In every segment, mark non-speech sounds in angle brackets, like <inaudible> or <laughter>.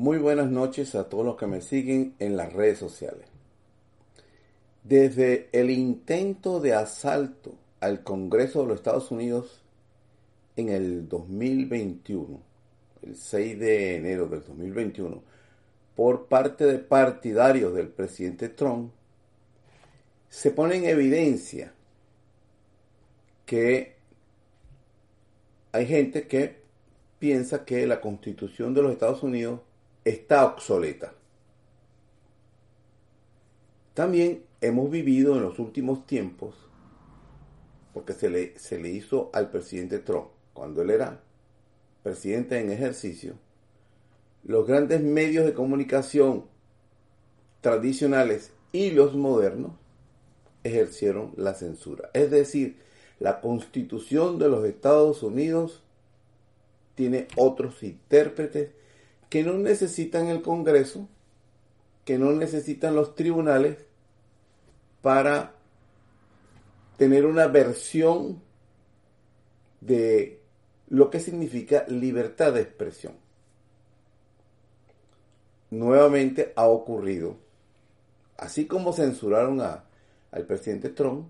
Muy buenas noches a todos los que me siguen en las redes sociales. Desde el intento de asalto al Congreso de los Estados Unidos en el 2021, el 6 de enero del 2021, por parte de partidarios del presidente Trump, se pone en evidencia que hay gente que piensa que la constitución de los Estados Unidos está obsoleta. También hemos vivido en los últimos tiempos, porque se le, se le hizo al presidente Trump, cuando él era presidente en ejercicio, los grandes medios de comunicación tradicionales y los modernos ejercieron la censura. Es decir, la constitución de los Estados Unidos tiene otros intérpretes que no necesitan el Congreso, que no necesitan los tribunales para tener una versión de lo que significa libertad de expresión. Nuevamente ha ocurrido, así como censuraron a, al presidente Trump,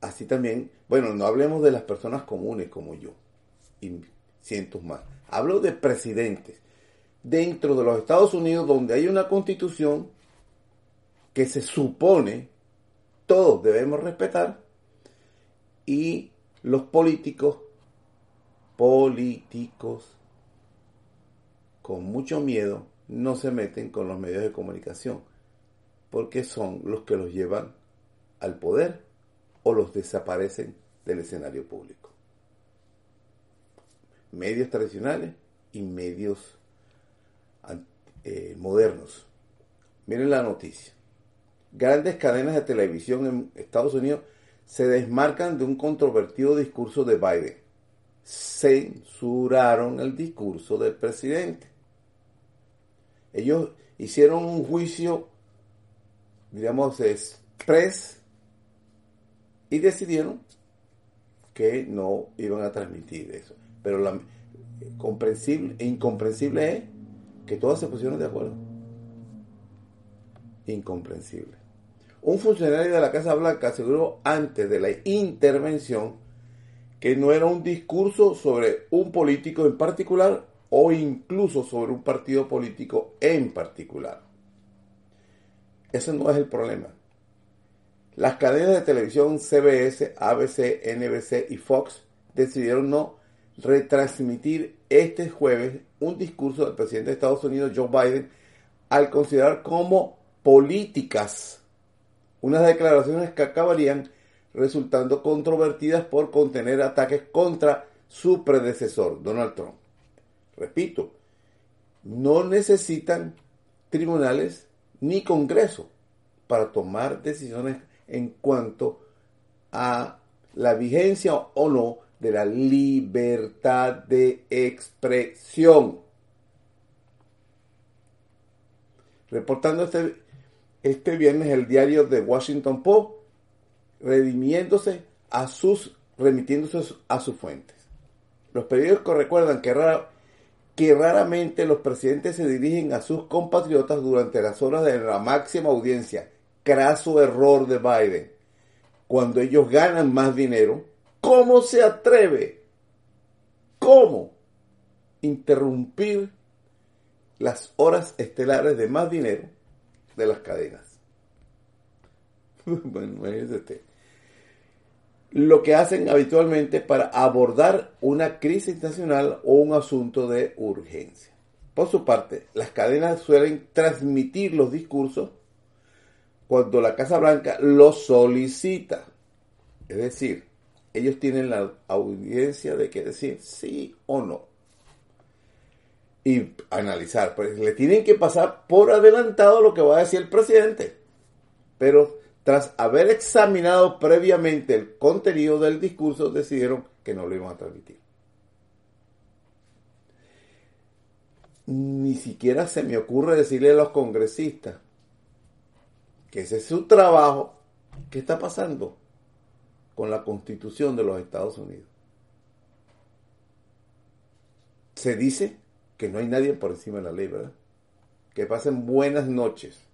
así también, bueno, no hablemos de las personas comunes como yo y cientos más. Hablo de presidentes dentro de los Estados Unidos donde hay una constitución que se supone todos debemos respetar y los políticos, políticos, con mucho miedo, no se meten con los medios de comunicación, porque son los que los llevan al poder o los desaparecen del escenario público. Medios tradicionales y medios eh, modernos. Miren la noticia. Grandes cadenas de televisión en Estados Unidos se desmarcan de un controvertido discurso de Biden. Censuraron el discurso del presidente. Ellos hicieron un juicio, digamos, express y decidieron que no iban a transmitir eso. Pero la comprensible incomprensible es que todas se pusieron de acuerdo. Incomprensible. Un funcionario de la Casa Blanca aseguró antes de la intervención que no era un discurso sobre un político en particular o incluso sobre un partido político en particular. Ese no es el problema. Las cadenas de televisión CBS, ABC, NBC y Fox decidieron no retransmitir este jueves un discurso del presidente de Estados Unidos, Joe Biden, al considerar como políticas unas declaraciones que acabarían resultando controvertidas por contener ataques contra su predecesor, Donald Trump. Repito, no necesitan tribunales ni Congreso para tomar decisiones en cuanto a la vigencia o no de la libertad de expresión. Reportando este, este viernes el diario de Washington Post, redimiéndose a sus, remitiéndose a sus fuentes. Los periódicos recuerdan que, que raramente los presidentes se dirigen a sus compatriotas durante las horas de la máxima audiencia craso error de Biden. Cuando ellos ganan más dinero, ¿cómo se atreve? ¿Cómo interrumpir las horas estelares de más dinero de las cadenas? <laughs> bueno, es este. Lo que hacen habitualmente para abordar una crisis nacional o un asunto de urgencia. Por su parte, las cadenas suelen transmitir los discursos cuando la Casa Blanca lo solicita. Es decir, ellos tienen la audiencia de que decir sí o no. Y analizar, pues le tienen que pasar por adelantado lo que va a decir el presidente. Pero tras haber examinado previamente el contenido del discurso, decidieron que no lo iban a transmitir. Ni siquiera se me ocurre decirle a los congresistas que ese es su trabajo, ¿qué está pasando con la constitución de los Estados Unidos? Se dice que no hay nadie por encima de la ley, ¿verdad? Que pasen buenas noches.